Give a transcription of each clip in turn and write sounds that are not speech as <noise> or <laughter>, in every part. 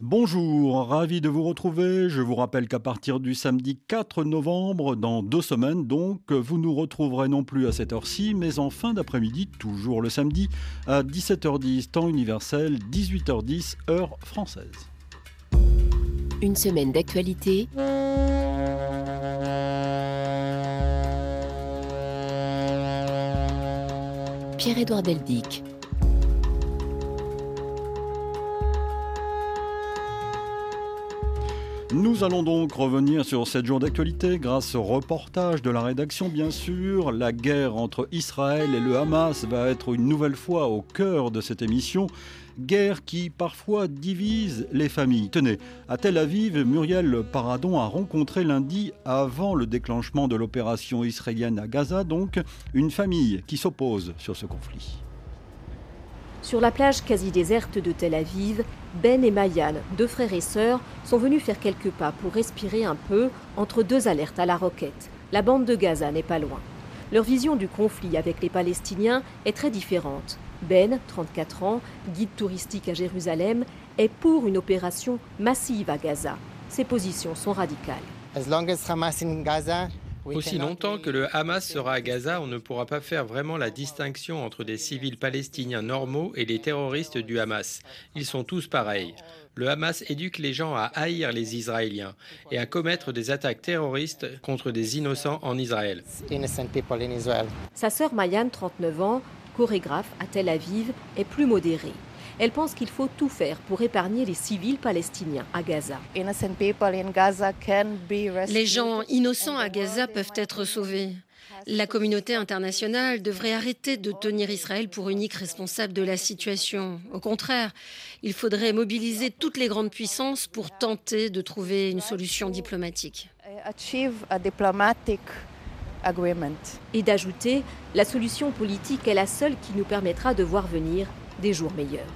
Bonjour, ravi de vous retrouver. Je vous rappelle qu'à partir du samedi 4 novembre, dans deux semaines donc, vous nous retrouverez non plus à cette heure-ci, mais en fin d'après-midi, toujours le samedi, à 17h10, temps universel, 18h10, heure française. Une semaine d'actualité. Pierre-Édouard Deldic. Nous allons donc revenir sur cette jour d'actualité grâce au reportage de la rédaction bien sûr. La guerre entre Israël et le Hamas va être une nouvelle fois au cœur de cette émission. Guerre qui parfois divise les familles. Tenez, à Tel Aviv, Muriel Paradon a rencontré lundi, avant le déclenchement de l'opération israélienne à Gaza, donc, une famille qui s'oppose sur ce conflit. Sur la plage quasi déserte de Tel Aviv, Ben et Mayan, deux frères et sœurs, sont venus faire quelques pas pour respirer un peu entre deux alertes à la roquette. La bande de Gaza n'est pas loin. Leur vision du conflit avec les Palestiniens est très différente. Ben, 34 ans, guide touristique à Jérusalem, est pour une opération massive à Gaza. Ses positions sont radicales. Aussi longtemps que le Hamas sera à Gaza, on ne pourra pas faire vraiment la distinction entre des civils palestiniens normaux et les terroristes du Hamas. Ils sont tous pareils. Le Hamas éduque les gens à haïr les Israéliens et à commettre des attaques terroristes contre des innocents en Israël. Sa sœur Mayan, 39 ans, chorégraphe à Tel Aviv, est plus modérée. Elle pense qu'il faut tout faire pour épargner les civils palestiniens à Gaza. Les gens innocents à Gaza peuvent être sauvés. La communauté internationale devrait arrêter de tenir Israël pour unique responsable de la situation. Au contraire, il faudrait mobiliser toutes les grandes puissances pour tenter de trouver une solution diplomatique. Et d'ajouter, la solution politique est la seule qui nous permettra de voir venir des jours meilleurs.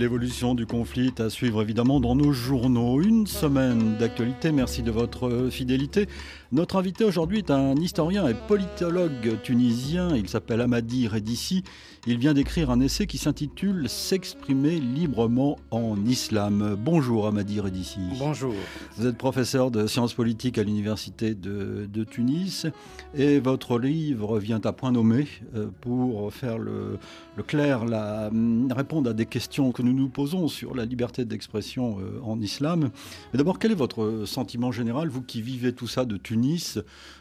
L'évolution du conflit à suivre évidemment dans nos journaux. Une semaine d'actualité, merci de votre fidélité. Notre invité aujourd'hui est un historien et politologue tunisien. Il s'appelle Amadi Redissi. Il vient d'écrire un essai qui s'intitule S'exprimer librement en islam. Bonjour Amadi Redissi. Bonjour. Vous êtes professeur de sciences politiques à l'université de, Tunis et votre livre vient à point nommé euh, pour faire le, clair, la, répondre à des questions que nous nous posons sur la liberté d'expression euh, en islam. Mais d'abord, quel est votre sentiment général, vous qui vivez tout ça de Tunis?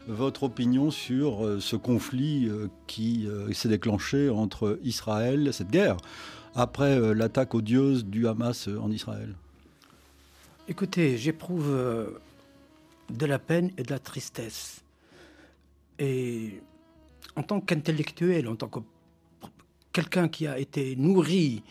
Votre opinion sur euh, ce conflit euh, qui euh, s'est déclenché entre Israël, cette guerre, après l'attaque odieuse du Hamas en Israël Écoutez, j'éprouve de la peine et de la tristesse. Et en tant qu'intellectuel, en tant que quelqu'un qui a été nourri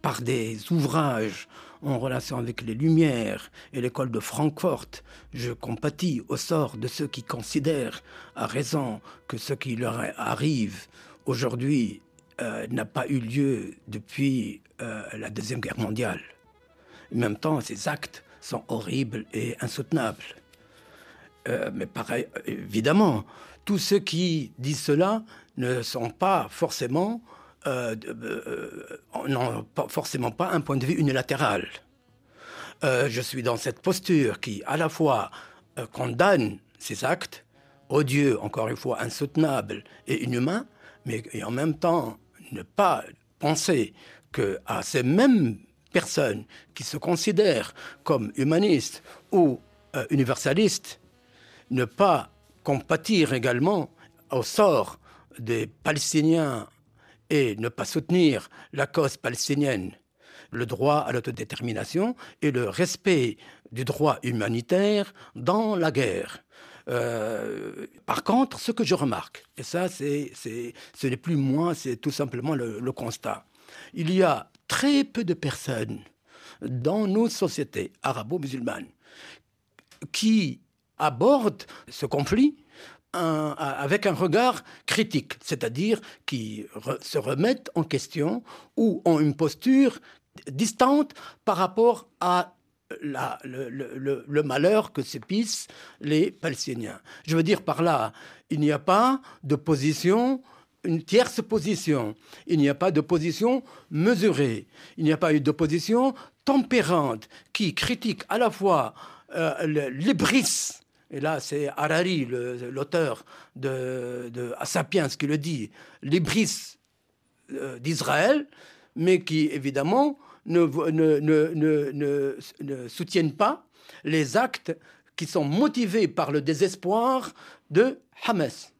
par des ouvrages en relation avec les Lumières et l'école de Francfort, je compatis au sort de ceux qui considèrent à raison que ce qui leur arrive aujourd'hui euh, n'a pas eu lieu depuis euh, la Deuxième Guerre mondiale. En même temps, ces actes sont horribles et insoutenables. Euh, mais pareil, évidemment, tous ceux qui disent cela ne sont pas forcément euh, euh, n'ont pas, forcément pas un point de vue unilatéral. Euh, je suis dans cette posture qui, à la fois, condamne ces actes, odieux, encore une fois, insoutenables et inhumains, mais en même temps ne pas penser que à ces mêmes personnes qui se considèrent comme humanistes ou universalistes, ne pas compatir également au sort des Palestiniens et ne pas soutenir la cause palestinienne, le droit à l'autodétermination et le respect du droit humanitaire dans la guerre. Euh, par contre, ce que je remarque, et ça, c'est, ce n'est plus moi, c'est tout simplement le, le constat. Il y a très peu de personnes dans nos sociétés arabo-musulmanes qui abordent ce conflit avec un regard critique, c'est-à-dire qui se remettent en question ou ont une posture distante par rapport à le, malheur que s'épissent les Palestiniens. Je veux dire par là, il n'y a pas de position, une tierce position. Il n'y a pas de position mesurée. Il n'y a pas eu de position tempérante qui critique à la fois euh, l'ébris et là c'est Harari, l'auteur de, de Sapiens, qui le dit, l'ébris euh, d'Israël, mais qui évidemment ne, ne, soutiennent pas les actes qui sont motivés par le désespoir de Hamas.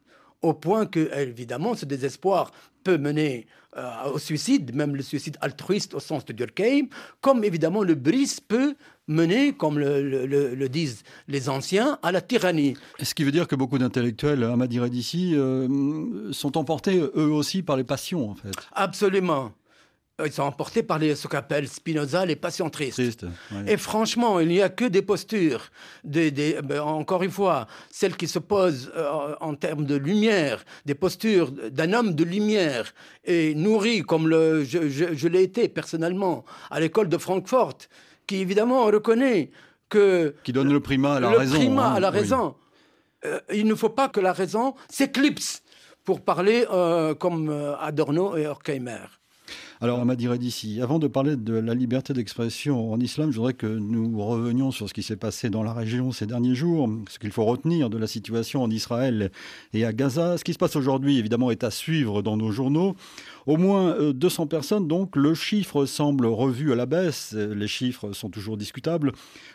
Au point que, évidemment, ce désespoir peut mener euh, au suicide, même le suicide altruiste au sens de Durkheim, comme évidemment le bris peut mener, comme le, disent les anciens, à la tyrannie. Ce qui veut dire que beaucoup d'intellectuels, à dire d'ici, euh, sont emportés eux aussi par les passions, en fait. Absolument. Euh, ils sont emportés par les, ce qu'appelle Spinoza les passions tristes. Et franchement, il n'y a que des postures, des, ben, encore une fois, celles qui se posent euh, en termes de lumière, des postures d'un homme de lumière et nourri comme le, je, l'ai été personnellement à l'école de Francfort, qui évidemment reconnaît que... Qui donne le primat à la raison. Le primat à hein. la raison. Euh, il ne faut pas que la raison s'éclipse pour parler comme Adorno et Horkheimer. Alors, Amadi d'ici, avant de parler de la liberté d'expression en islam, je voudrais que nous revenions sur ce qui s'est passé dans la région ces derniers jours, ce qu'il faut retenir de la situation en Israël et à Gaza. Ce qui se passe aujourd'hui, évidemment, est à suivre dans nos journaux. Au moins 200 euh, personnes, donc, le chiffre semble revu à la baisse, les chiffres sont toujours discutables,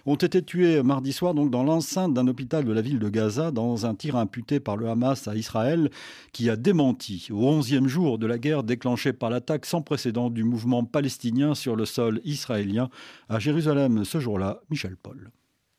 ont été tués mardi soir donc, dans l'enceinte d'un hôpital de la ville de Gaza dans un tir imputé par le Hamas à Israël qui a démenti au 11e jour de la guerre déclenchée par l'attaque sans précédent du mouvement palestinien sur le sol israélien à Jérusalem ce jour-là, Michel Paul.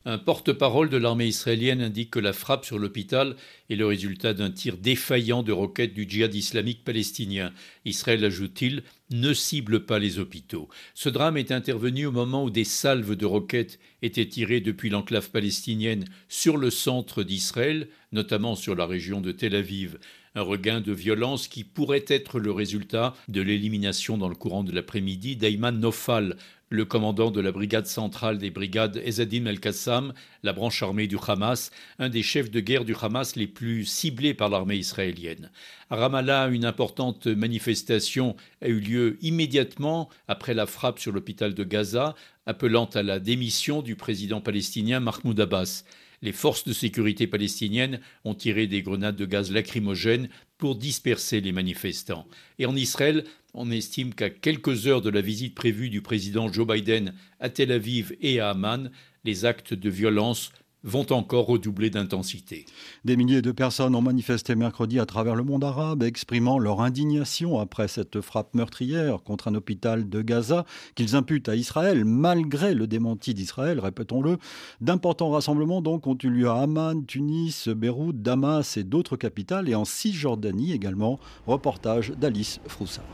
Un porte-parole de l'armée israélienne indique que la frappe sur l'hôpital est le résultat d'un tir défaillant de roquettes du djihad islamique palestinien. Israël, ajoute-t-il, ne cible pas les hôpitaux. Ce drame est intervenu au moment où des salves de roquettes étaient tirées depuis l'enclave palestinienne sur le centre d'Israël, notamment sur la région de Tel Aviv. Un regain de violence qui pourrait être le résultat de l'élimination dans le courant de l'après-midi d'Ayman Nofal, le commandant de la brigade centrale des brigades Ezzadine El-Qassam, la branche armée du Hamas, un des chefs de guerre du Hamas les plus ciblés par l'armée israélienne. À Ramallah, une importante manifestation a eu lieu immédiatement après la frappe sur l'hôpital de Gaza, appelant à la démission du président palestinien Mahmoud Abbas. Les forces de sécurité palestiniennes ont tiré des grenades de gaz lacrymogènes pour disperser les manifestants. Et en Israël, on estime qu'à quelques heures de la visite prévue du président Joe Biden à Tel Aviv et à Amman, les actes de violence vont encore redoubler d'intensité. Des milliers de personnes ont manifesté mercredi à travers le monde arabe, exprimant leur indignation après cette frappe meurtrière contre un hôpital de Gaza qu'ils imputent à Israël, malgré le démenti d'Israël, répétons-le. D'importants rassemblements donc ont eu lieu à Amman, Tunis, Beyrouth, Damas et d'autres capitales, et en Cisjordanie également. Reportage d'Alice Froussard.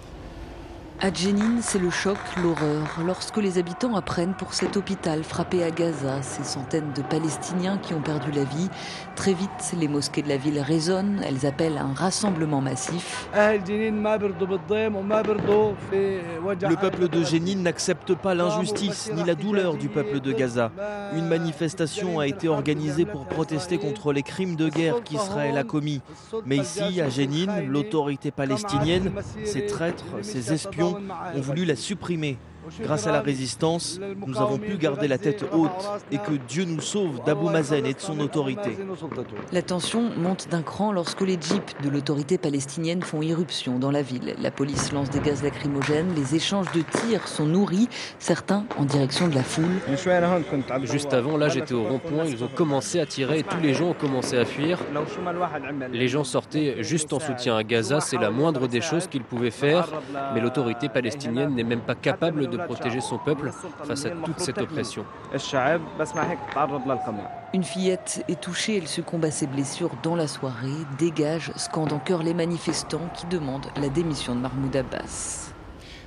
À Jenin, c'est le choc, l'horreur, lorsque les habitants apprennent pour cet hôpital frappé à Gaza, ces centaines de Palestiniens qui ont perdu la vie. Très vite, les mosquées de la ville résonnent, elles appellent un rassemblement massif. Le peuple de Jenin n'accepte pas l'injustice ni la douleur du peuple de Gaza. Une manifestation a été organisée pour protester contre les crimes de guerre qu'Israël a commis. Mais ici, à Jenin, l'autorité palestinienne, ses traîtres, ses espions, ont voulu la supprimer. Grâce à la résistance, nous avons pu garder la tête haute et que Dieu nous sauve d'Abou Mazen et de son autorité. La tension monte d'un cran lorsque les jeeps de l'autorité palestinienne font irruption dans la ville. La police lance des gaz lacrymogènes, les échanges de tirs sont nourris, certains en direction de la foule. Juste avant, là j'étais au rond-point, ils ont commencé à tirer et tous les gens ont commencé à fuir. Les gens sortaient juste en soutien à Gaza, c'est la moindre des choses qu'ils pouvaient faire, mais l'autorité palestinienne n'est même pas capable de protéger son peuple face à toute cette oppression. Une fillette est touchée, elle se combat ses blessures dans la soirée, dégage, scande en chœur les manifestants qui demandent la démission de Mahmoud Abbas.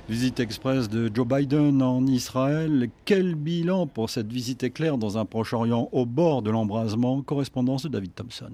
Visite express de Joe Biden en Israël. Quel bilan pour cette visite éclair dans un Proche-Orient au bord de l'embrasement? Correspondance de David Thompson.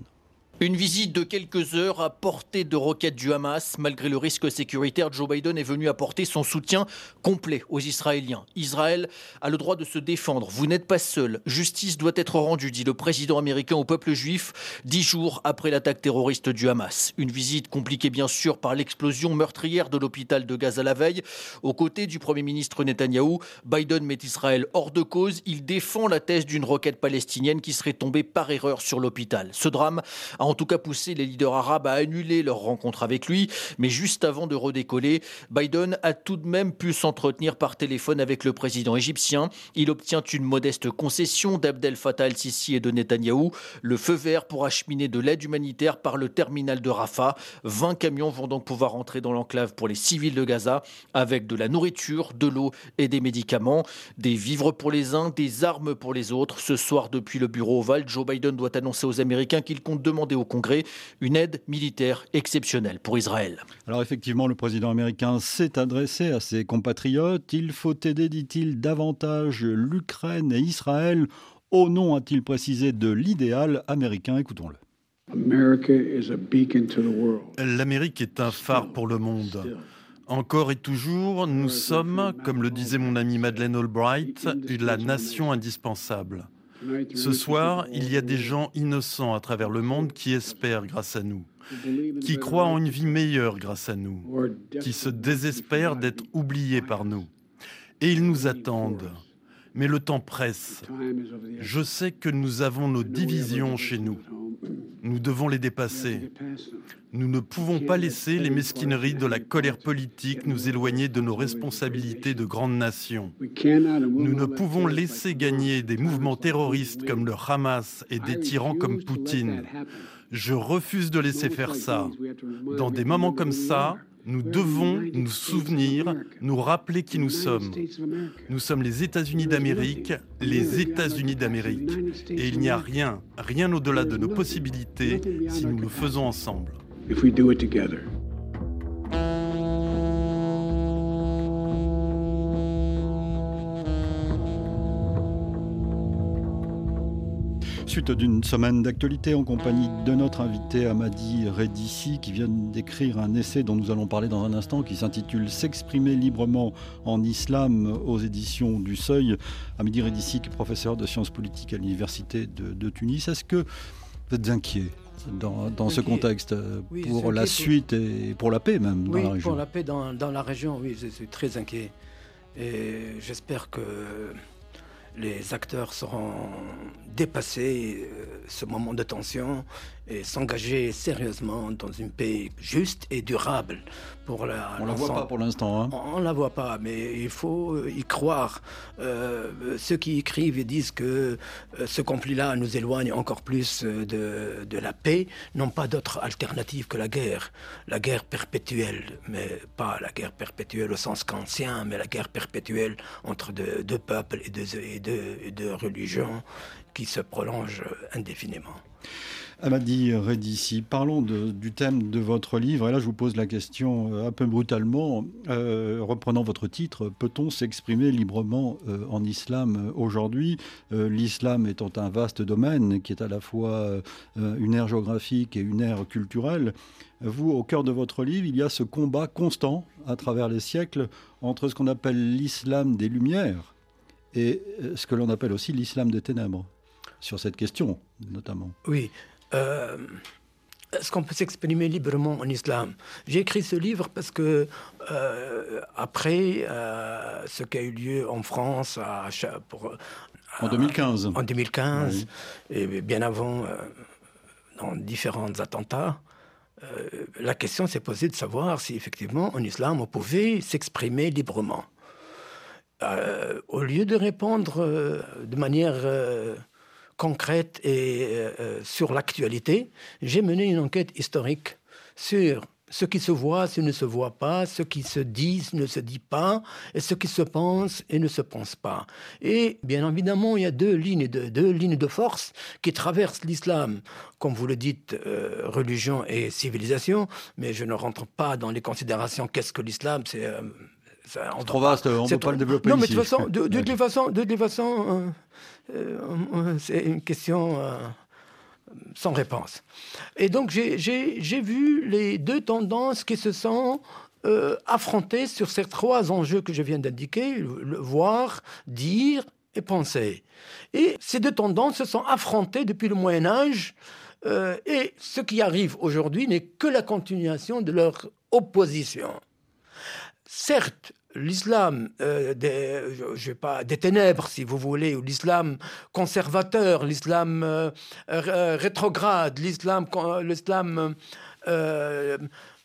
Une visite de quelques heures à portée de roquettes du Hamas. Malgré le risque sécuritaire, Joe Biden est venu apporter son soutien complet aux Israéliens. Israël a le droit de se défendre. Vous n'êtes pas seul. Justice doit être rendue, dit le président américain au peuple juif, dix jours après l'attaque terroriste du Hamas. Une visite compliquée bien sûr par l'explosion meurtrière de l'hôpital de Gaza la veille. Aux côtés du Premier ministre Netanyahou, Biden met Israël hors de cause. Il défend la thèse d'une roquette palestinienne qui serait tombée par erreur sur l'hôpital. Ce drame a en tout cas poussé les leaders arabes à annuler leur rencontre avec lui. Mais juste avant de redécoller, Biden a tout de même pu s'entretenir par téléphone avec le président égyptien. Il obtient une modeste concession d'Abdel Fattah el-Sisi et de Netanyahou, le feu vert pour acheminer de l'aide humanitaire par le terminal de Rafah. 20 camions vont donc pouvoir entrer dans l'enclave pour les civils de Gaza avec de la nourriture, de l'eau et des médicaments, des vivres pour les uns, des armes pour les autres. Ce soir, depuis le bureau ovale, Joe Biden doit annoncer aux Américains qu'il compte demander au Congrès une aide militaire exceptionnelle pour Israël. Alors effectivement, le président américain s'est adressé à ses compatriotes. Il faut aider, dit-il, davantage l'Ukraine et Israël au nom, a-t-il précisé, de l'idéal américain. Écoutons-le. L'Amérique est un phare pour le monde. Encore et toujours, nous sommes, comme le disait mon ami Madeleine Albright, la nation indispensable. Ce soir, il y a des gens innocents à travers le monde qui espèrent grâce à nous, qui croient en une vie meilleure grâce à nous, qui se désespèrent d'être oubliés par nous. Et ils nous attendent. Mais le temps presse. Je sais que nous avons nos divisions chez nous. Nous devons les dépasser. Nous ne pouvons pas laisser les mesquineries de la colère politique nous éloigner de nos responsabilités de grande nation. Nous ne pouvons laisser gagner des mouvements terroristes comme le Hamas et des tyrans comme Poutine. Je refuse de laisser faire ça. Dans des moments comme ça, nous devons nous souvenir, nous rappeler qui nous sommes. Nous sommes les États-Unis d'Amérique, les États-Unis d'Amérique. Et il n'y a rien, rien au-delà de nos possibilités si nous le faisons ensemble. Suite d'une semaine d'actualité en compagnie de notre invité Amadi Redissi qui vient d'écrire un essai dont nous allons parler dans un instant qui s'intitule S'exprimer librement en islam aux éditions du Seuil. Amadi Redissi qui est professeur de sciences politiques à l'université de, Tunis. Est-ce que vous êtes inquiet dans, ce contexte pour la suite et pour la paix même dans la région Pour la paix dans, dans la région, oui, je suis très inquiet. Et j'espère que les acteurs seront dépasser euh, ce moment de tension et s'engager sérieusement dans une paix juste et durable pour la. On la voit pas pour l'instant. Hein. On, ne la voit pas, mais il faut euh, y croire. Euh, ceux qui écrivent et disent que ce conflit-là nous éloigne encore plus de, de la paix n'ont pas d'autre alternative que la guerre, la guerre perpétuelle, mais pas la guerre perpétuelle au sens kantien, mais la guerre perpétuelle entre deux, peuples et deux, et deux religions qui se prolonge indéfiniment. Amadi Redici, parlons du thème de votre livre. Et là, je vous pose la question euh, un peu brutalement. Euh, reprenant votre titre, peut-on s'exprimer librement euh, en islam aujourd'hui? L'islam étant un vaste domaine qui est à la fois une ère géographique et une ère culturelle. Vous, au cœur de votre livre, il y a ce combat constant à travers les siècles entre ce qu'on appelle l'islam des Lumières et ce que l'on appelle aussi l'islam des ténèbres sur cette question, notamment. Oui. Euh, est-ce qu'on peut s'exprimer librement en islam? J'ai écrit ce livre parce que euh, après euh, ce qui a eu lieu en France à, pour, en 2015, en 2015 et bien avant dans différents attentats, la question s'est posée de savoir si effectivement en islam on pouvait s'exprimer librement. au lieu de répondre de manière concrète et euh, euh, sur l'actualité, j'ai mené une enquête historique sur ce qui se voit, ce qui ne se voit pas, ce qui se dit, ce ne se dit pas, et ce qui se pense et ne se pense pas. Et bien évidemment, il y a deux lignes de, deux lignes de force qui traversent l'islam, comme vous le dites, euh, religion et civilisation, mais je ne rentre pas dans les considérations qu'est-ce que l'islam, c'est... trop vaste, on ne peut pas le développer Non, mais de toute façon, de, de, de, façon, de, façon euh, c'est une question sans réponse. Et donc j'ai vu les deux tendances qui se sont euh, affrontées sur ces trois enjeux que je viens d'indiquer, le voir, dire et penser. Et ces deux tendances se sont affrontées depuis le Moyen Âge, euh, et ce qui arrive aujourd'hui n'est que la continuation de leur opposition. Certes, l'islam euh, des, ténèbres, si vous voulez, ou l'islam conservateur, l'islam euh, rétrograde, l'islam,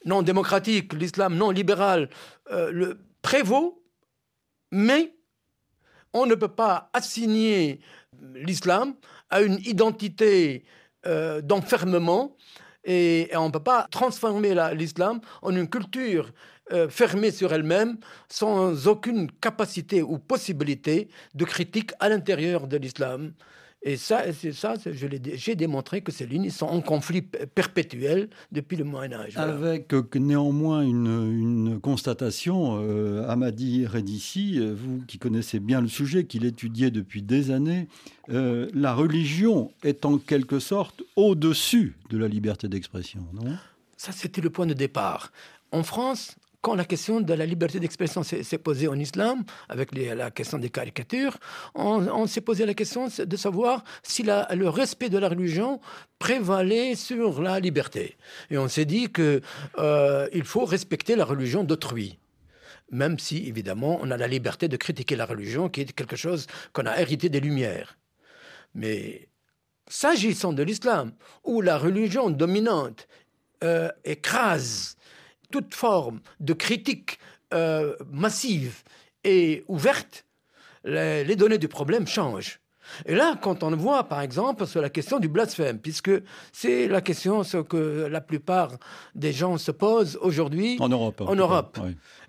non démocratique, l'islam non libéral, le prévaut, mais on ne peut pas assigner l'islam à une identité euh, d'enfermement et, on ne peut pas transformer l'islam en une culture euh, fermée sur elle-même sans aucune capacité ou possibilité de critique à l'intérieur de l'islam. Et ça, c'est ça, j'ai démontré que ces lignes sont en conflit perpétuel depuis le Moyen Âge. Avec euh, néanmoins une, constatation, euh, Amadi Redici, euh, vous qui connaissez bien le sujet, qui l'étudiez depuis des années, la religion est en quelque sorte au-dessus de la liberté d'expression, non? Ça, c'était le point de départ. En France, quand la question de la liberté d'expression s'est posée en islam, avec la question des caricatures, on, s'est posé la question de savoir si le respect de la religion prévalait sur la liberté. Et on s'est dit qu'il euh, faut respecter la religion d'autrui même si, évidemment, on a la liberté de critiquer la religion, qui est quelque chose qu'on a hérité des Lumières. Mais s'agissant de l'islam, où la religion dominante euh, écrase toute forme de critique euh, massive et ouverte, les, données du problème changent. Et là, quand on voit, par exemple, sur la question du blasphème, puisque c'est la question que la plupart des gens se posent aujourd'hui en Europe. En Europe.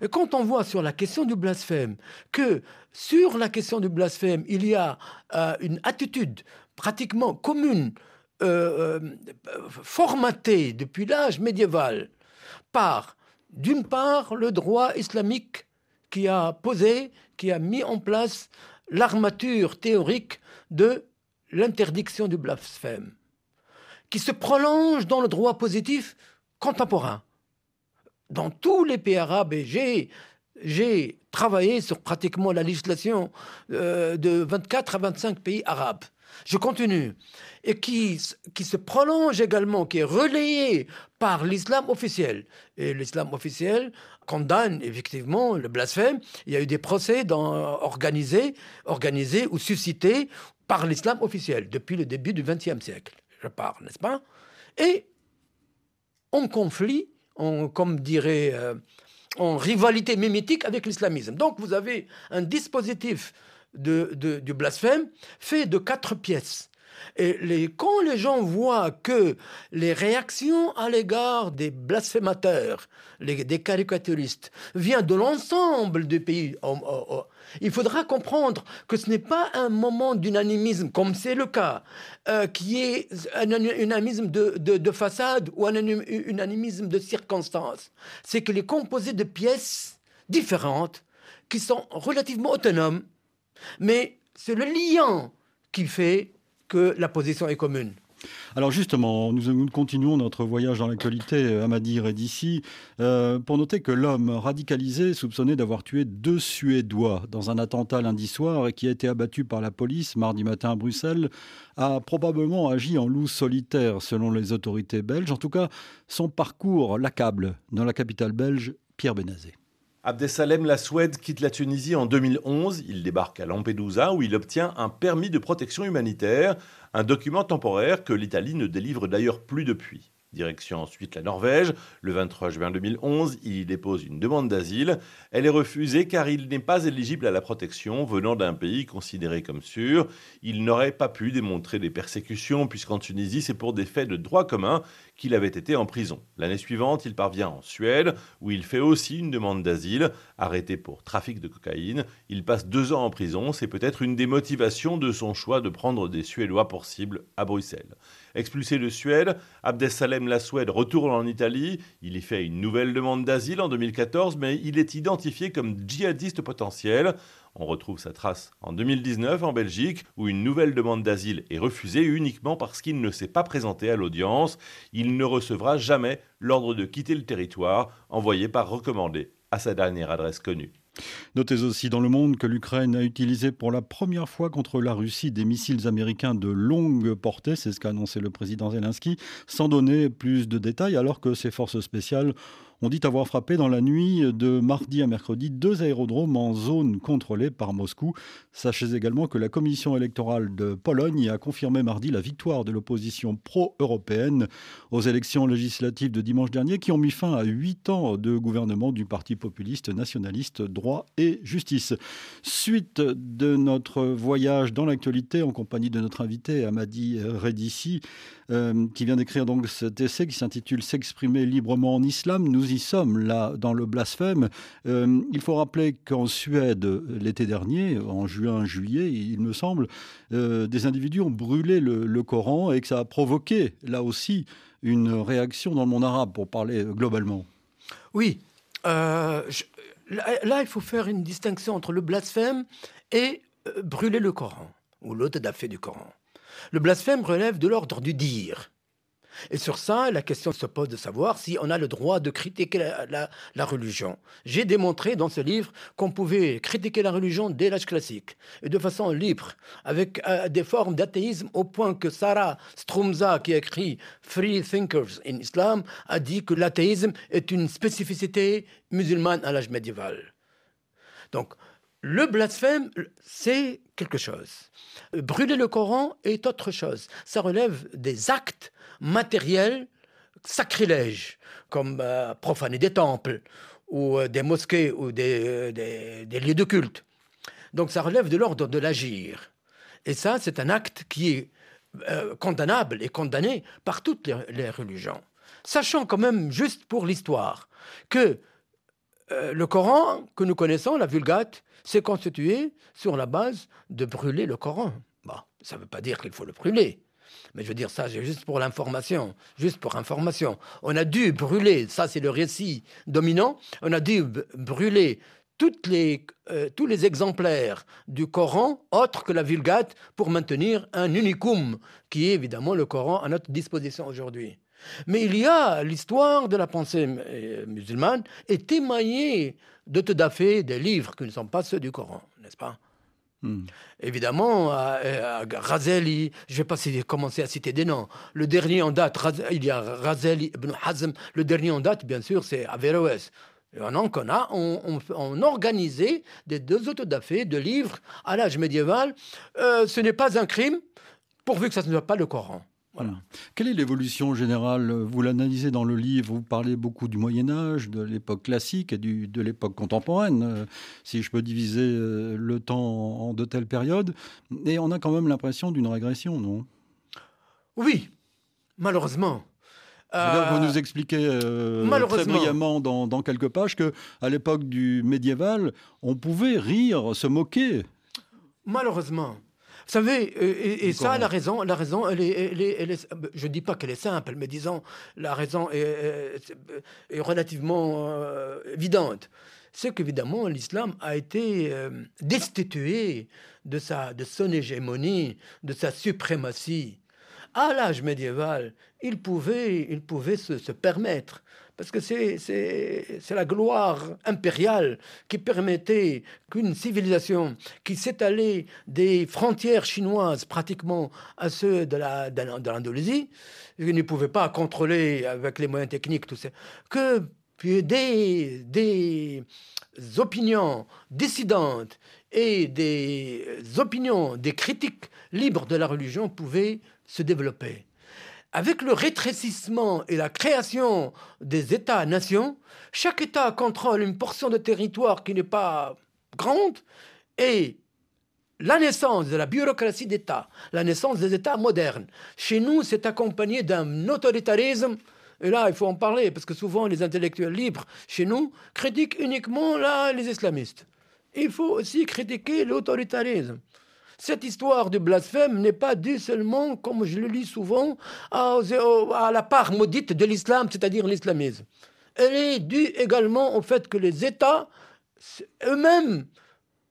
Et quand on voit sur la question du blasphème que sur la question du blasphème, il y a euh, une attitude pratiquement commune, euh, formatée depuis l'âge médiéval, par, d'une part, le droit islamique qui a posé, qui a mis en place l'armature théorique de l'interdiction du blasphème, qui se prolonge dans le droit positif contemporain. Dans tous les pays arabes, et j'ai, travaillé sur pratiquement la législation euh, de 24 à 25 pays arabes. Je continue. Et qui, qui se prolonge également, qui est relayé par l'islam officiel. Et l'islam officiel condamne effectivement le blasphème. Il y a eu des procès organisés, organisés ou suscités par l'islam officiel depuis le début du XXe siècle. Je parle, n'est-ce pas? Et en conflit, en, comme dirait, euh, en rivalité mimétique avec l'islamisme. Donc vous avez un dispositif de, du blasphème fait de quatre pièces. Et les, quand les gens voient que les réactions à l'égard des blasphémateurs, des caricaturistes, viennent de l'ensemble du pays, oh, oh, oh, il faudra comprendre que ce n'est pas un moment d'unanimisme, comme c'est le cas, euh, qui est un unanimisme de, de, façade ou un unanimisme de circonstances. C'est qu'il est composé de pièces différentes qui sont relativement autonomes mais c'est le lien qui fait que la position est commune. Alors justement, nous, continuons notre voyage dans l'actualité, Amadi Redici, euh, pour noter que l'homme radicalisé, soupçonné d'avoir tué deux Suédois dans un attentat lundi soir et qui a été abattu par la police mardi matin à Bruxelles, a probablement agi en loup solitaire selon les autorités belges. En tout cas, son parcours l'accable dans la capitale belge, Pierre Benazé. Abdesalem Laswed quitte la Tunisie en 2011. Il débarque à Lampedusa où il obtient un permis de protection humanitaire, un document temporaire que l'Italie ne délivre d'ailleurs plus depuis. Direction ensuite la Norvège. Le 23 juin 2011, il dépose une demande d'asile. Elle est refusée car il n'est pas éligible à la protection venant d'un pays considéré comme sûr. Il n'aurait pas pu démontrer des persécutions puisqu'en Tunisie, c'est pour des faits de droit commun qu'il avait été en prison. L'année suivante, il parvient en Suède où il fait aussi une demande d'asile. Arrêté pour trafic de cocaïne, il passe deux ans en prison. C'est peut-être une des motivations de son choix de prendre des Suédois pour cible à Bruxelles. Expulsé de Suède, Abdesalem Laswed retourne en Italie. Il y fait une nouvelle demande d'asile en 2014, mais il est identifié comme djihadiste potentiel. On retrouve sa trace en 2019 en Belgique, où une nouvelle demande d'asile est refusée uniquement parce qu'il ne s'est pas présenté à l'audience. Il ne recevra jamais l'ordre de quitter le territoire envoyé par recommandé à sa dernière adresse connue. Notez aussi dans le monde que l'Ukraine a utilisé pour la première fois contre la Russie des missiles américains de longue portée, c'est ce qu'a annoncé le président Zelensky, sans donner plus de détails, alors que ses forces spéciales on dit avoir frappé dans la nuit de mardi à mercredi deux aérodromes en zone contrôlée par Moscou. Sachez également que la commission électorale de Pologne a confirmé mardi la victoire de l'opposition pro-européenne aux élections législatives de dimanche dernier qui ont mis fin à huit ans de gouvernement du parti populiste nationaliste droit et justice. Suite de notre voyage dans l'actualité en compagnie de notre invité Amadi Redissi, euh, qui vient d'écrire donc cet essai qui s'intitule S'exprimer librement en islam. Nous y sommes là dans le blasphème. Euh, il faut rappeler qu'en Suède, l'été dernier, en juin, juillet, il me semble, euh, des individus ont brûlé le, Coran et que ça a provoqué là aussi une réaction dans le monde arabe, pour parler globalement. Oui. là, il faut faire une distinction entre le blasphème et brûler le Coran, ou l'autre fait du Coran. Le blasphème relève de l'ordre du dire. Et sur ça, la question se pose de savoir si on a le droit de critiquer la, religion. J'ai démontré dans ce livre qu'on pouvait critiquer la religion dès l'âge classique, et de façon libre, avec euh, des formes d'athéisme, au point que Sarah Strumza, qui a écrit Free Thinkers in Islam, a dit que l'athéisme est une spécificité musulmane à l'âge médiéval. Donc, le blasphème, c'est quelque chose. Brûler le Coran est autre chose. Ça relève des actes matériels sacrilèges, comme euh, profaner des temples, ou euh, des mosquées, ou des, lieux de culte. Donc ça relève de l'ordre de l'agir. Et ça, c'est un acte qui est euh, condamnable et condamné par toutes les, religions. Sachant quand même, juste pour l'histoire, que le Coran que nous connaissons, la Vulgate, c'est constitué sur la base de brûler le Coran. Bon, ça ne veut pas dire qu'il faut le brûler. Mais je veux dire ça, juste pour l'information, juste pour information. On a dû brûler, ça c'est le récit dominant, on a dû brûler les, euh, tous les exemplaires du Coran autres que la Vulgate pour maintenir un unicum qui est évidemment le Coran à notre disposition aujourd'hui. Mais il y a l'histoire de la pensée euh, musulmane est émaillée de tout à fait des livres qui ne sont pas ceux du Coran, n'est-ce pas? Hmm. Évidemment, à, Razeli, je vais pas commencer à citer des noms. Le dernier en date, il y a Razeli ibn Hazm. Le dernier en date, bien sûr, c'est Averroès. Un an qu'on a, on, on, organisé des deux autodafés de livres à l'âge médiéval. Euh, ce n'est pas un crime, pourvu que ça ne soit pas le Coran. Quelle est l'évolution générale? Vous l'analysez dans le livre, vous parlez beaucoup du Moyen Âge, de l'époque classique et du, de l'époque contemporaine, euh, si je peux diviser euh, le temps en de telles périodes. Et on a quand même l'impression d'une régression, non? Oui, malheureusement. vous euh, nous expliquez très brillamment dans, dans, quelques pages que à l'époque du médiéval, on pouvait rire, se moquer. Malheureusement. Vous savez, et, ça, la raison, la raison, elle est, je ne dis pas qu'elle est simple, mais disons, la raison est, relativement euh, évidente. C'est qu'évidemment, l'islam a été euh, destitué de, sa, de son hégémonie, de sa suprématie. À l'âge médiéval, il pouvait, il pouvait se, se permettre parce que c'est la gloire impériale qui permettait qu'une civilisation qui s'étalait des frontières chinoises pratiquement à ceux de l'Indonésie, de ne pouvait pas contrôler avec les moyens techniques tout ça, que des, des opinions dissidentes et des opinions, des critiques libres de la religion pouvaient se développer avec le rétrécissement et la création des États-nations, chaque État contrôle une portion de territoire qui n'est pas grande et la naissance de la bureaucratie d'État, la naissance des États modernes. Chez nous, c'est accompagné d'un autoritarisme. Et là, il faut en parler, parce que souvent, les intellectuels libres, chez nous, critiquent uniquement là, les islamistes. Il faut aussi critiquer l'autoritarisme. Cette histoire du blasphème n'est pas due seulement, comme je le lis souvent, à, la part maudite de l'islam, c'est-à-dire l'islamisme. Elle est due également au fait que les États eux-mêmes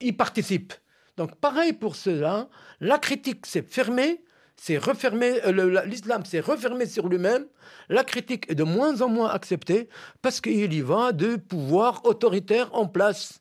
ils participent. Donc pareil pour cela, la critique s'est fermée, c'est refermé, euh, l'islam s'est refermé sur lui-même, la critique est de moins en moins acceptée parce qu'il y va de pouvoirs autoritaires en place.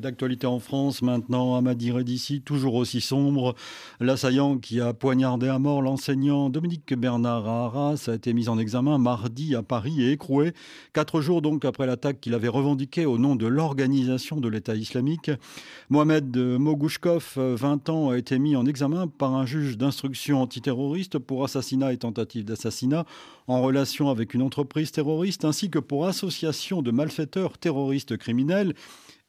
D'actualité en France maintenant, Amadi d'ici, toujours aussi sombre. L'assaillant qui a poignardé à mort l'enseignant Dominique Bernard Arras a été mis en examen mardi à Paris et écroué, quatre jours donc après l'attaque qu'il avait revendiquée au nom de l'organisation de l'État islamique. Mohamed Mogouchkov, 20 ans, a été mis en examen par un juge d'instruction antiterroriste pour assassinat et tentative d'assassinat en relation avec une entreprise terroriste ainsi que pour association de malfaiteurs terroristes criminels.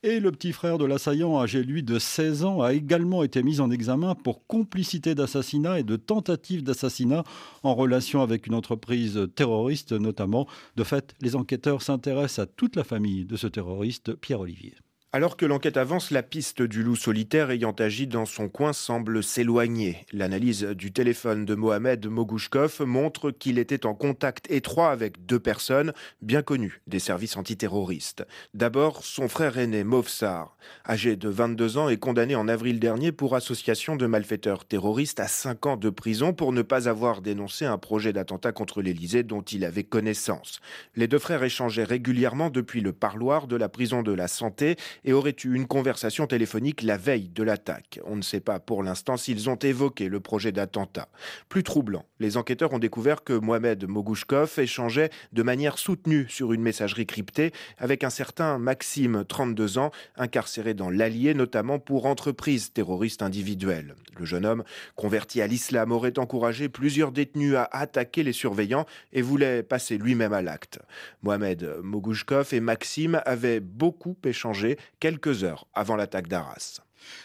Et le petit frère de l'assaillant, âgé lui de 16 ans, a également été mis en examen pour complicité d'assassinat et de tentative d'assassinat en relation avec une entreprise terroriste notamment. De fait, les enquêteurs s'intéressent à toute la famille de ce terroriste, Pierre-Olivier. Alors que l'enquête avance, la piste du loup solitaire ayant agi dans son coin semble s'éloigner. L'analyse du téléphone de Mohamed Mogouchkov montre qu'il était en contact étroit avec deux personnes bien connues des services antiterroristes. D'abord, son frère aîné Movsar, âgé de 22 ans et condamné en avril dernier pour association de malfaiteurs terroristes à 5 ans de prison pour ne pas avoir dénoncé un projet d'attentat contre l'Élysée dont il avait connaissance. Les deux frères échangeaient régulièrement depuis le parloir de la prison de la Santé et auraient eu une conversation téléphonique la veille de l'attaque? On ne sait pas pour l'instant s'ils ont évoqué le projet d'attentat. Plus troublant, les enquêteurs ont découvert que Mohamed Mogouchkov échangeait de manière soutenue sur une messagerie cryptée avec un certain Maxime, 32 ans, incarcéré dans l'Allier, notamment pour entreprise terroriste individuelle. Le jeune homme, converti à l'islam, aurait encouragé plusieurs détenus à attaquer les surveillants et voulait passer lui-même à l'acte. Mohamed Mogouchkov et Maxime avaient beaucoup échangé quelques heures avant l'attaque d'Arras.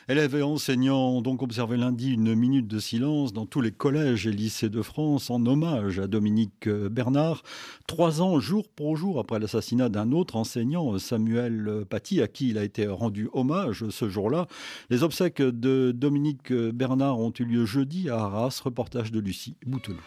Élèves et enseignants ont donc observé lundi une minute de silence dans tous les collèges et lycées de France en hommage à Dominique Bernard, trois ans jour pour jour après l'assassinat d'un autre enseignant, Samuel Paty, à qui il a été rendu hommage ce jour-là. Les obsèques de Dominique Bernard ont eu lieu jeudi à Arras, reportage de Lucie Bouteloup.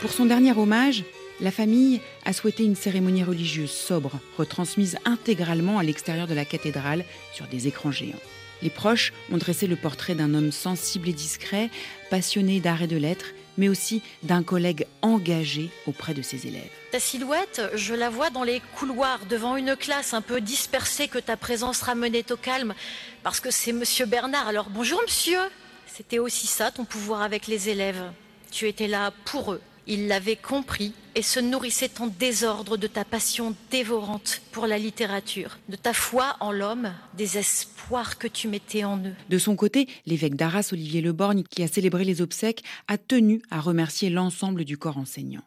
Pour son dernier hommage, la famille a souhaité une cérémonie religieuse sobre, retransmise intégralement à l'extérieur de la cathédrale sur des écrans géants. Les proches ont dressé le portrait d'un homme sensible et discret, passionné d'art et de lettres, mais aussi d'un collègue engagé auprès de ses élèves. Ta silhouette, je la vois dans les couloirs, devant une classe un peu dispersée que ta présence ramenait au calme, parce que c'est Monsieur Bernard. Alors bonjour Monsieur. C'était aussi ça ton pouvoir avec les élèves. Tu étais là pour eux, il l'avait compris et se nourrissait en désordre de ta passion dévorante pour la littérature, de ta foi en l'homme, des espoirs que tu mettais en eux. De son côté, l'évêque d'Arras, Olivier Leborgne, qui a célébré les obsèques, a tenu à remercier l'ensemble du corps enseignant.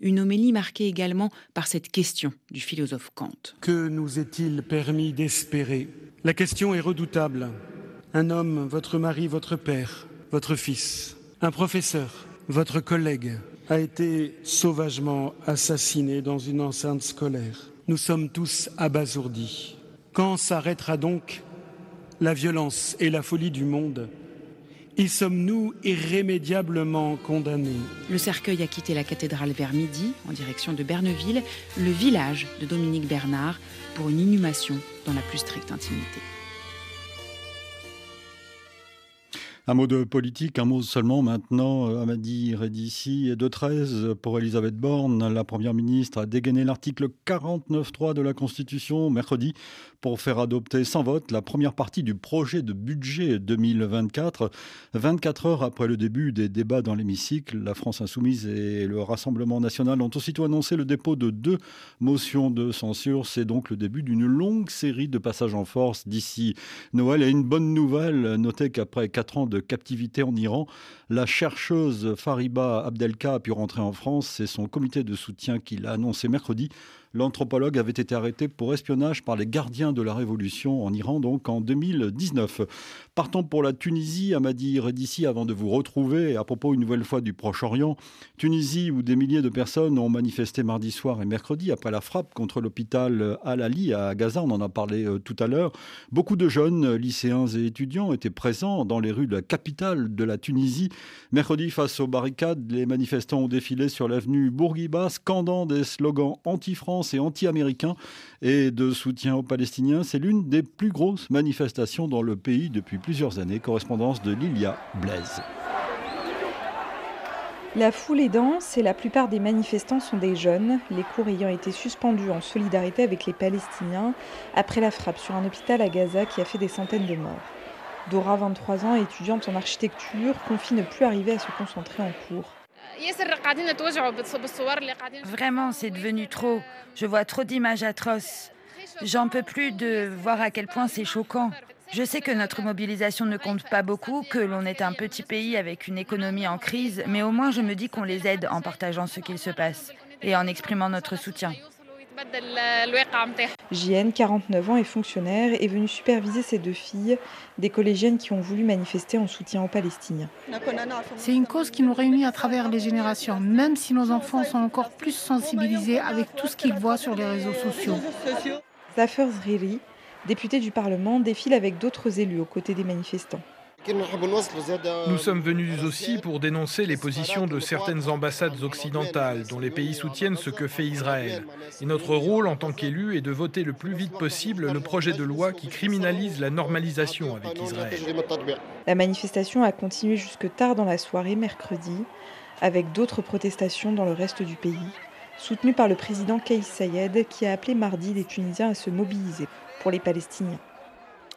Une homélie marquée également par cette question du philosophe Kant. Que nous est-il permis d'espérer? La question est redoutable. Un homme, votre mari, votre père, votre fils, un professeur, votre collègue, a été sauvagement assassiné dans une enceinte scolaire. Nous sommes tous abasourdis. Quand s'arrêtera donc la violence et la folie du monde? Y sommes-nous irrémédiablement condamnés? Le cercueil a quitté la cathédrale vers midi, en direction de Berneville, le village de Dominique Bernard, pour une inhumation dans la plus stricte intimité. Un mot de politique, un mot seulement maintenant, euh, Amadi Redici, de 13 pour Elisabeth Borne. La Première ministre a dégainé l'article 49.3 de la Constitution mercredi pour faire adopter sans vote la première partie du projet de budget 2024. 24 heures après le début des débats dans l'hémicycle, la France insoumise et le Rassemblement national ont aussitôt annoncé le dépôt de deux motions de censure. C'est donc le début d'une longue série de passages en force d'ici Noël. Et une bonne nouvelle, notez qu'après quatre ans de captivité en Iran, la chercheuse Fariba Abdelka a pu rentrer en France. C'est son comité de soutien qui l'a annoncé mercredi. L'anthropologue avait été arrêté pour espionnage par les gardiens de la Révolution en Iran, donc en 2019. Partons pour la Tunisie, Amadi Redissi, avant de vous retrouver à propos une nouvelle fois du Proche-Orient. Tunisie, où des milliers de personnes ont manifesté mardi soir et mercredi après la frappe contre l'hôpital Al-Ali à Gaza, on en a parlé euh, tout à l'heure. Beaucoup de jeunes, lycéens et étudiants étaient présents dans les rues de la capitale de la Tunisie. Mercredi, face aux barricades, les manifestants ont défilé sur l'avenue Bourguiba, scandant des slogans anti-France et anti-américains et de soutien aux Palestiniens. C'est l'une des plus grosses manifestations dans le pays depuis plusieurs années. Correspondance de Lilia Blaise. La foule est dense et la plupart des manifestants sont des jeunes, les cours ayant été suspendus en solidarité avec les Palestiniens après la frappe sur un hôpital à Gaza qui a fait des centaines de morts. Dora, 23 ans, étudiante en architecture, confie ne plus arriver à se concentrer en cours. Vraiment, c'est devenu trop. Je vois trop d'images atroces. J'en peux plus de voir à quel point c'est choquant. Je sais que notre mobilisation ne compte pas beaucoup, que l'on est un petit pays avec une économie en crise, mais au moins je me dis qu'on les aide en partageant ce qu'il se passe et en exprimant notre soutien. JN, 49 ans, et fonctionnaire, est venu superviser ces deux filles, des collégiennes qui ont voulu manifester en soutien aux Palestiniens. C'est une cause qui nous réunit à travers les générations, même si nos enfants sont encore plus sensibilisés avec tout ce qu'ils voient sur les réseaux sociaux. Zafer Zriri, député du Parlement, défile avec d'autres élus aux côtés des manifestants. Nous sommes venus aussi pour dénoncer les positions de certaines ambassades occidentales dont les pays soutiennent ce que fait Israël. Et notre rôle en tant qu'élus est de voter le plus vite possible le projet de loi qui criminalise la normalisation avec Israël. La manifestation a continué jusque tard dans la soirée mercredi, avec d'autres protestations dans le reste du pays, soutenues par le président Kais Sayed qui a appelé mardi les Tunisiens à se mobiliser pour les Palestiniens.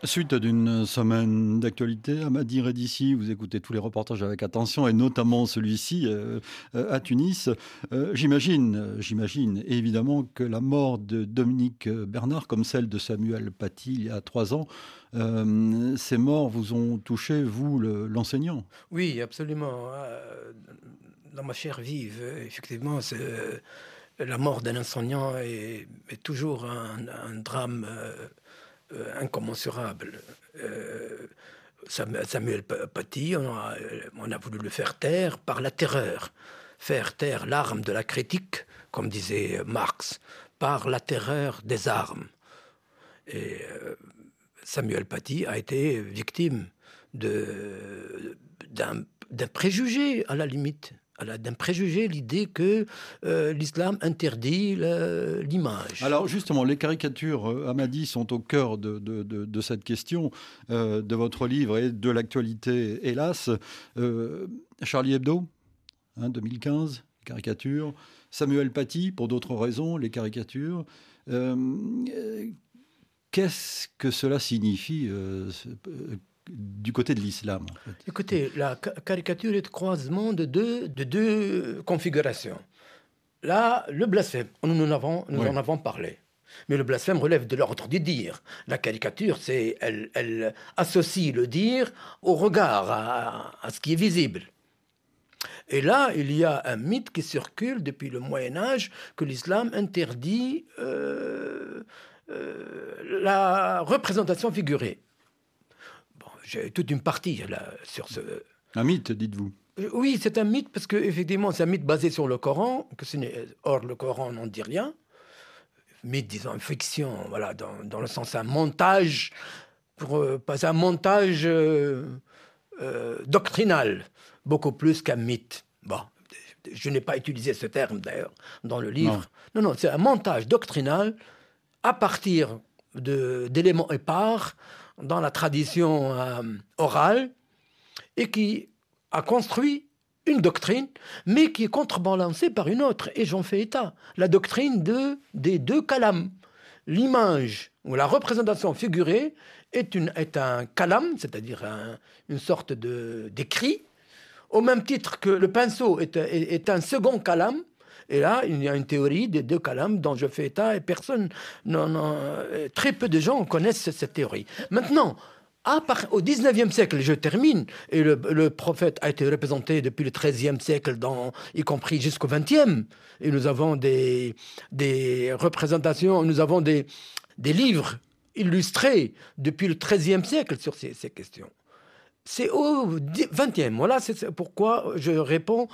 Suite d'une semaine d'actualité, Amadi Redissi, vous écoutez tous les reportages avec attention et notamment celui-ci euh, euh, à Tunis. Euh, j'imagine, j'imagine évidemment que la mort de Dominique Bernard, comme celle de Samuel Paty il y a trois ans, ces morts vous ont touché, vous, l'enseignant? Oui, absolument. Dans ma chair vive, effectivement, la mort d'un enseignant est, toujours un, drame incommensurable. Euh, Samuel Paty, on a, on a, voulu le faire taire par la terreur, faire taire l'arme de la critique, comme disait Marx, par la terreur des armes. Et euh, Samuel Paty a été victime d'un préjugé, à la limite d'un préjugé l'idée que euh, l'islam interdit l'image. Alors justement, les caricatures, euh, sont au cœur de, cette question euh, de votre livre et de l'actualité, hélas. Charlie Hebdo, 2015, hein, caricature. Samuel Paty, pour d'autres raisons, les caricatures. Qu'est-ce que cela signifie du côté de l'islam Écoutez, la caricature est le croisement de deux, de deux configurations. Là, le blasphème, nous, en avons, nous en avons parlé. Mais le blasphème relève de l'ordre du dire. La caricature, c'est, elle, elle, associe le dire au regard, à, ce qui est visible. Et là, il y a un mythe qui circule depuis le Moyen Âge que l'islam interdit euh, euh, la représentation figurée j'ai toute une partie là, sur ce. Un mythe, dites-vous euh, Oui, c'est un mythe parce que effectivement, c'est un mythe basé sur le Coran. Que ce or, le Coran n'en dit rien. Mythe, disons, fiction, voilà, dans, dans le sens un montage, pour, euh, pas un montage euh, doctrinal, beaucoup plus qu'un mythe. Bon, je n'ai pas utilisé ce terme d'ailleurs dans le livre. Non, non, c'est un montage doctrinal à partir d'éléments épars dans la tradition euh, orale et qui a construit une doctrine, mais qui est contrebalancée par une autre. Et j'en fais état. La doctrine de, des deux calames. L'image ou la représentation figurée est, un calam, c'est-à-dire une sorte d'écrit, au même titre que le pinceau est, est un second calam, et là, il y a une théorie des deux calames dont je fais état et personne, non, très peu de gens connaissent cette théorie. Maintenant, au 19e siècle, je termine, et le, prophète a été représenté depuis le 13e siècle, y compris jusqu'au 20e. Et nous avons des, représentations, nous avons des, livres illustrés depuis le 13e siècle sur ces, ces questions. C'est au 20e. Voilà, c'est pourquoi je réponds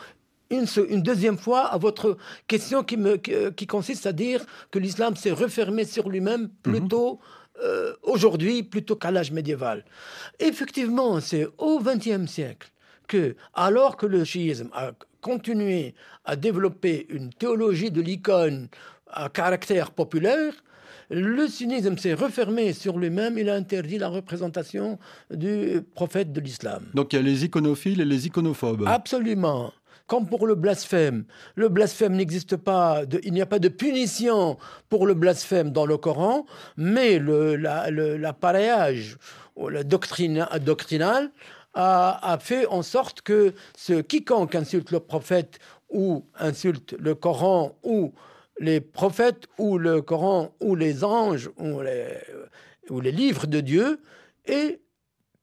une, une, deuxième fois à votre question qui, me, qui, consiste à dire que l'islam s'est refermé sur lui-même plutôt euh, aujourd'hui plutôt qu'à l'âge médiéval. Effectivement, c'est au XXe siècle que, alors que le chiisme a continué à développer une théologie de l'icône à caractère populaire, le sunnisme s'est refermé sur lui-même, il a interdit la représentation du prophète de l'islam. Donc il y a les iconophiles et les iconophobes. Absolument comme pour le blasphème. Le blasphème n'existe pas, il n'y a pas de punition pour le blasphème dans le Coran, mais l'appareillage la, doctrinal a, fait en sorte que ce quiconque insulte le prophète ou insulte le Coran ou les prophètes ou le Coran ou les anges ou les, ou les livres de Dieu est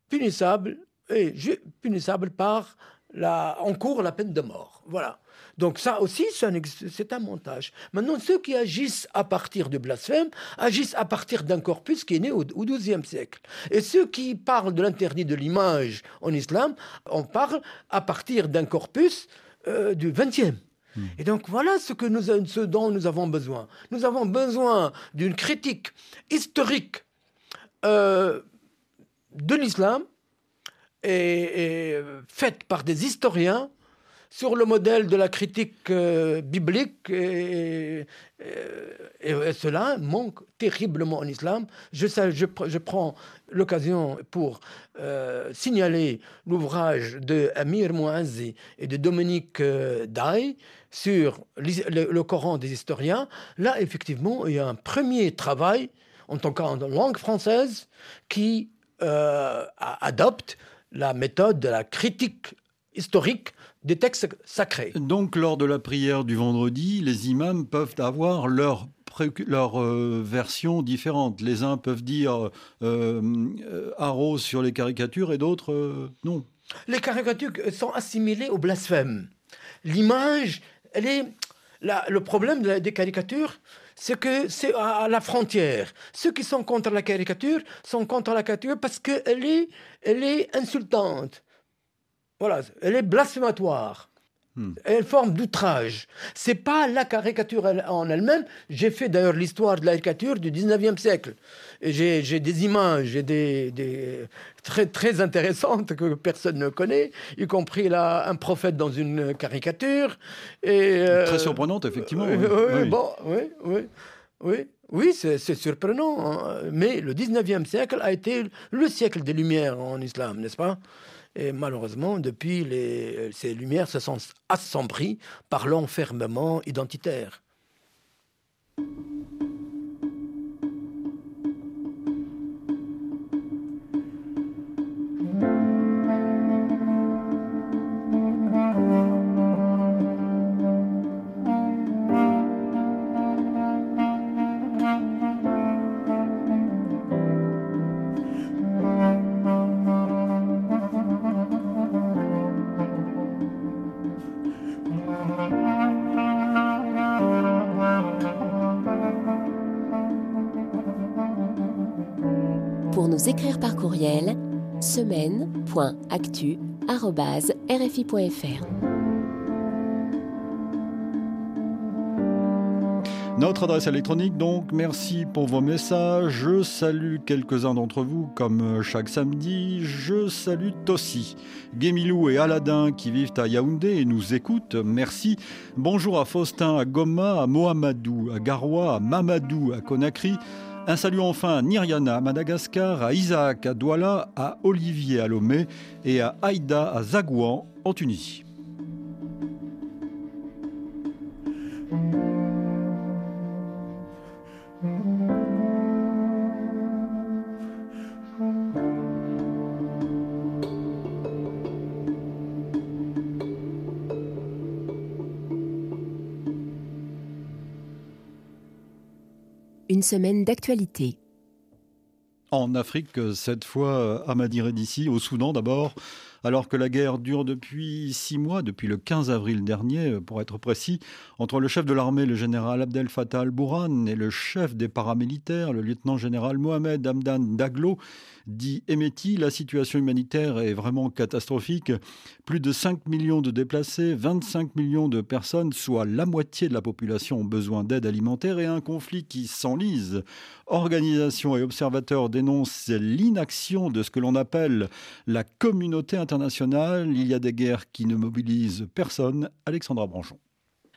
punissable, est punissable par la, encourt la peine de mort. Voilà. Donc ça aussi, c'est un montage. Maintenant, ceux qui agissent à partir du blasphème agissent à partir d'un corpus qui est né au XIIe siècle. Et ceux qui parlent de l'interdit de l'image en islam, on parle à partir d'un corpus euh, du XXe. Hmm. Et donc voilà ce, que nous, ce dont nous avons besoin. Nous avons besoin d'une critique historique euh, de l'islam est, faite par des historiens sur le modèle de la critique euh, biblique et, cela manque terriblement en islam. Je, je, je prends l'occasion pour euh, signaler l'ouvrage de Amir Mouazi et de Dominique euh, Day sur le, Coran des historiens. Là, effectivement, il y a un premier travail, en tant qu'en langue française, qui adopte la méthode de la critique historique des textes sacrés. Donc, lors de la prière du vendredi, les imams peuvent avoir leur leur euh, version différente. Les uns peuvent dire euh, euh, sur les caricatures et d'autres non. Les caricatures sont assimilées au blasphème. L'image, elle est. le problème des caricatures, c'est que c'est à la frontière. Ceux qui sont contre la caricature sont contre la caricature parce qu'elle est, elle est insultante. Voilà, elle est blasphématoire. Hmm. Elle forme d'outrage. C'est pas la caricature en elle-même. J'ai fait d'ailleurs l'histoire de la caricature du 19e siècle. J'ai des images des, des, très, très intéressantes que personne ne connaît, y compris là, un prophète dans une caricature. Et, euh, très surprenante, effectivement. oui, Bon, oui, oui, oui. Oui, c'est surprenant, hein. mais le 19e siècle a été le siècle des Lumières en islam, n'est-ce pas? Et malheureusement, depuis, les, ces lumières se sont assombries par l'enfermement identitaire. Écrire par courriel semaine.actu.rfi.fr. Notre adresse électronique, donc, merci pour vos messages. Je salue quelques-uns d'entre vous, comme chaque samedi. Je salue Tossi, Guémilou et Aladin qui vivent à Yaoundé et nous écoutent. Merci. Bonjour à Faustin, à Goma, à Mohamedou, à Garoua, à Mamadou, à Conakry. Un salut enfin à Nyriana, à Madagascar, à Isaac, à Douala, à Olivier à Lomé et à Aïda à Zagouan en Tunisie. Semaine d'actualité. En Afrique, cette fois, à Madiré d'ici, au Soudan d'abord, alors que la guerre dure depuis six mois, depuis le 15 avril dernier, pour être précis, entre le chef de l'armée, le général Abdel Fattah al-Bourhan, et le chef des paramilitaires, le lieutenant-général Mohamed Hamdan Daglo, dit Emeti, la situation humanitaire est vraiment catastrophique. Plus de 5 millions de déplacés, 25 millions de personnes, soit la moitié de la population ont besoin d'aide alimentaire et un conflit qui s'enlise. Organisations et observateurs dénoncent l'inaction de ce que l'on appelle la communauté internationale. Il y a des guerres qui ne mobilisent personne. Alexandra Branchon.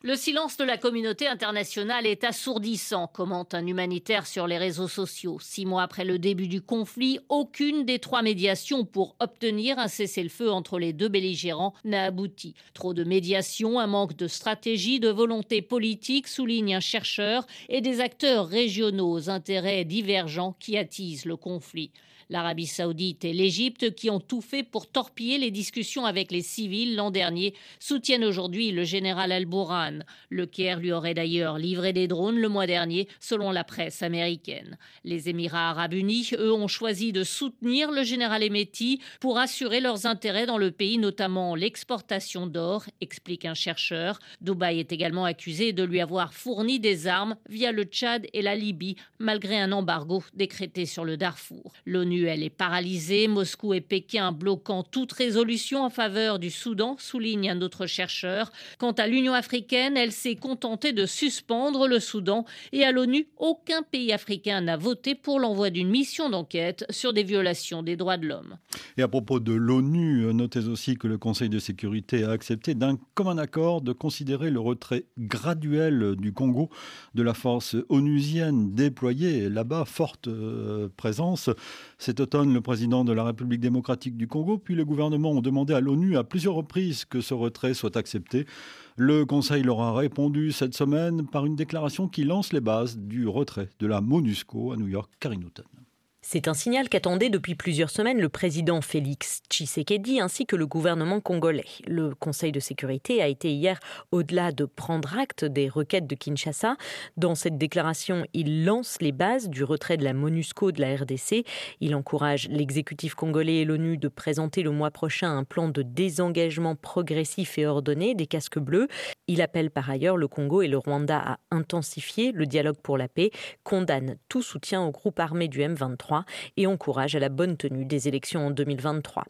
Le silence de la communauté internationale est assourdissant, commente un humanitaire sur les réseaux sociaux. Six mois après le début du conflit, aucune des trois médiations pour obtenir un cessez-le-feu entre les deux belligérants n'a abouti. Trop de médiations, un manque de stratégie, de volonté politique, souligne un chercheur, et des acteurs régionaux aux intérêts divergents qui attisent le conflit. L'Arabie saoudite et l'Égypte, qui ont tout fait pour torpiller les discussions avec les civils l'an dernier, soutiennent aujourd'hui le général al-Bourhan. Le Caire lui aurait d'ailleurs livré des drones le mois dernier, selon la presse américaine. Les Émirats arabes unis, eux, ont choisi de soutenir le général Emeti pour assurer leurs intérêts dans le pays, notamment l'exportation d'or, explique un chercheur. Dubaï est également accusé de lui avoir fourni des armes via le Tchad et la Libye, malgré un embargo décrété sur le Darfour. L'ONU elle est paralysée, Moscou et Pékin bloquant toute résolution en faveur du Soudan, souligne un autre chercheur. Quant à l'Union africaine, elle s'est contentée de suspendre le Soudan et à l'ONU, aucun pays africain n'a voté pour l'envoi d'une mission d'enquête sur des violations des droits de l'homme. Et à propos de l'ONU, notez aussi que le Conseil de sécurité a accepté d'un commun accord de considérer le retrait graduel du Congo de la force onusienne déployée là-bas, forte euh, présence. Cet automne, le président de la République démocratique du Congo puis le gouvernement ont demandé à l'ONU à plusieurs reprises que ce retrait soit accepté. Le Conseil leur a répondu cette semaine par une déclaration qui lance les bases du retrait de la MONUSCO à New York. Karine c'est un signal qu'attendait depuis plusieurs semaines le président Félix Tshisekedi ainsi que le gouvernement congolais. Le Conseil de sécurité a été hier au-delà de prendre acte des requêtes de Kinshasa. Dans cette déclaration, il lance les bases du retrait de la MONUSCO de la RDC. Il encourage l'exécutif congolais et l'ONU de présenter le mois prochain un plan de désengagement progressif et ordonné des casques bleus. Il appelle par ailleurs le Congo et le Rwanda à intensifier le dialogue pour la paix, condamne tout soutien au groupe armé du M23 et encourage à la bonne tenue des élections en 2023.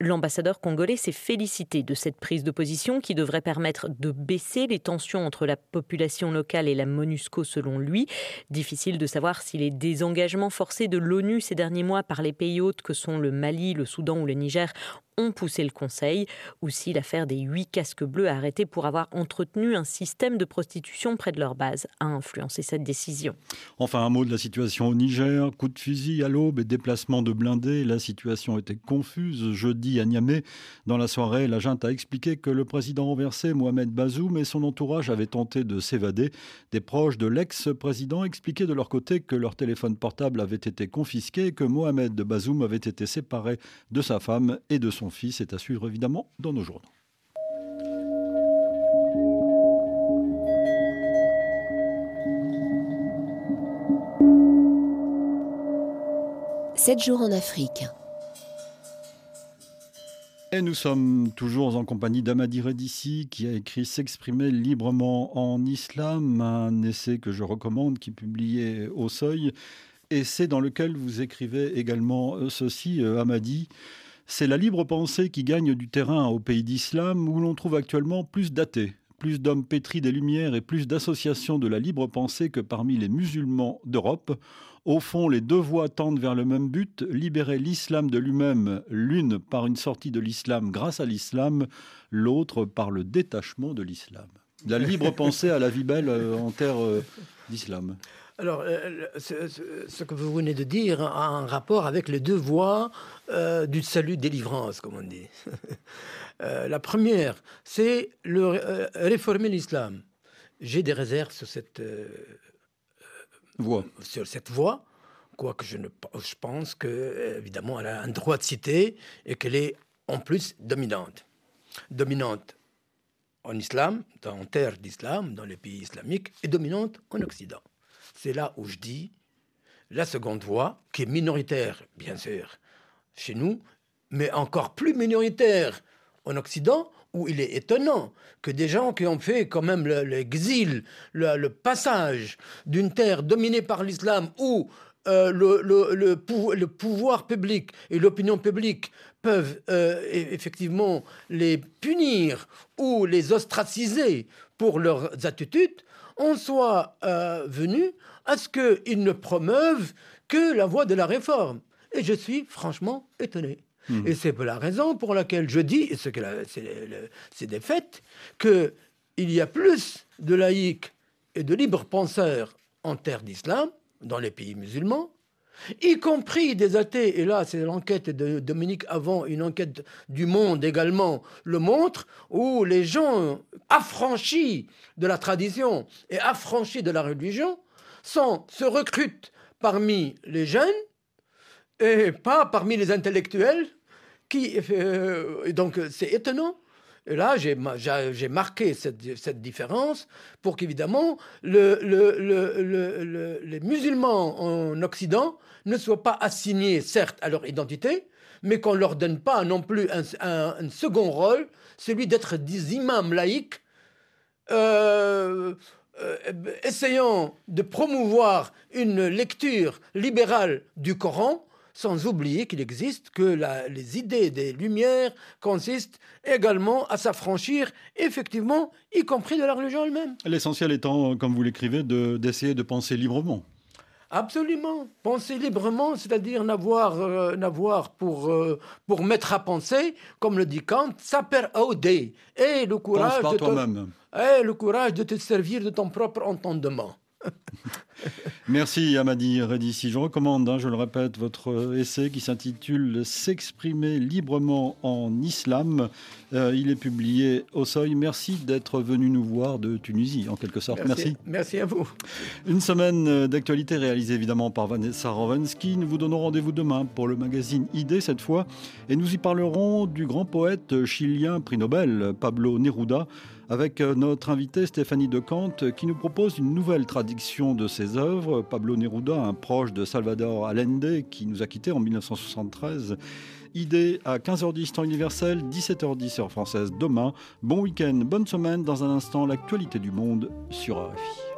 L'ambassadeur congolais s'est félicité de cette prise de position qui devrait permettre de baisser les tensions entre la population locale et la MONUSCO selon lui. Difficile de savoir si les désengagements forcés de l'ONU ces derniers mois par les pays hôtes que sont le Mali, le Soudan ou le Niger ont poussé le Conseil, ou si l'affaire des huit casques bleus arrêtés pour avoir entretenu un système de prostitution près de leur base a influencé cette décision. Enfin, un mot de la situation au Niger. Coup de fusil à l'aube et déplacement de blindés. La situation était confuse. Jeudi dans la soirée, la junte a expliqué que le président renversé, Mohamed Bazoum, et son entourage avaient tenté de s'évader. Des proches de l'ex-président expliquaient de leur côté que leur téléphone portable avait été confisqué et que Mohamed Bazoum avait été séparé de sa femme et de son fils est à suivre évidemment dans nos journaux. Sept jours en Afrique. Nous sommes toujours en compagnie d'Amadi Redissi qui a écrit S'exprimer librement en islam, un essai que je recommande qui est publié au seuil. Essai dans lequel vous écrivez également euh, ceci, euh, Amadi. C'est la libre pensée qui gagne du terrain au pays d'islam où l'on trouve actuellement plus d'athées, plus d'hommes pétris des Lumières et plus d'associations de la libre pensée que parmi les musulmans d'Europe. Au fond, les deux voies tendent vers le même but, libérer l'islam de lui-même, l'une par une sortie de l'islam grâce à l'islam, l'autre par le détachement de l'islam. La libre <laughs> pensée à la vie belle euh, en terre euh, d'islam. Alors, euh, ce, que vous venez de dire a un rapport avec les deux voies euh, du salut délivrance, comme on dit. <laughs> Euh, la première, c'est le, réformer l'islam. J'ai des réserves sur cette Sur cette voie, quoique je, pense que évidemment elle a un droit de citer et qu'elle est en plus dominante. Dominante en islam, en terre d'islam, dans les pays islamiques, et dominante en Occident. C'est là où je dis la seconde voie, qui est minoritaire, bien sûr, chez nous, mais encore plus minoritaire en Occident, où il est étonnant que des gens qui ont fait quand même l'exil, le, passage d'une terre dominée par l'islam, où euh, le, pouvoir public et l'opinion publique peuvent euh, effectivement les punir ou les ostraciser pour leurs attitudes, on soit euh, venu à ce qu'ils ne promeuvent que la voie de la réforme. Et je suis franchement étonné. Hmm. Et c'est la raison pour laquelle je dis, et c'est des faits, qu'il y a plus de laïcs et de libres penseurs en terre d'islam, dans les pays musulmans, y compris des athées, et là c'est l'enquête de Dominique Avant, une enquête du Monde également le montre, où les gens affranchis de la tradition et affranchis de la religion sont, se recrutent parmi les jeunes et pas parmi les intellectuels. Qui, euh, donc c'est étonnant. Là, j'ai marqué cette, cette, différence pour qu'évidemment le, le, les musulmans en Occident ne soient pas assignés, certes, à leur identité, mais qu'on ne leur donne pas non plus un, un, second rôle, celui d'être des imams laïcs, euh, euh, essayant de promouvoir une lecture libérale du Coran, sans oublier qu'il existe que les idées des Lumières consistent également à s'affranchir, effectivement, y compris de la religion elle-même. L'essentiel étant, comme vous l'écrivez, d'essayer de penser librement. Absolument. Penser librement, c'est-à-dire n'avoir euh, n'avoir pour, euh, pour mettre à penser, comme le dit Kant, saper aude. Et le courage, de te, et le courage de te servir de ton propre entendement. <laughs> Merci Amadi Reddy. Si je recommande, hein, je le répète, votre essai qui s'intitule S'exprimer librement en islam. Euh, il est publié au seuil. Merci d'être venu nous voir de Tunisie, en quelque sorte. Merci. Merci, à vous. Une semaine d'actualité réalisée évidemment par Vanessa Rovensky. Nous vous donnons rendez-vous demain pour le magazine ID cette fois. Et nous y parlerons du grand poète chilien prix Nobel, Pablo Neruda avec euh, notre invité Stéphanie De qui nous propose une nouvelle traduction de ses œuvres. Pablo Neruda, un proche de Salvador Allende qui nous a quittés en 1973. Idée à 15h10 temps universel, 17h10 heure française demain. Bon week-end, bonne semaine. Dans un instant, l'actualité du monde sur RFI.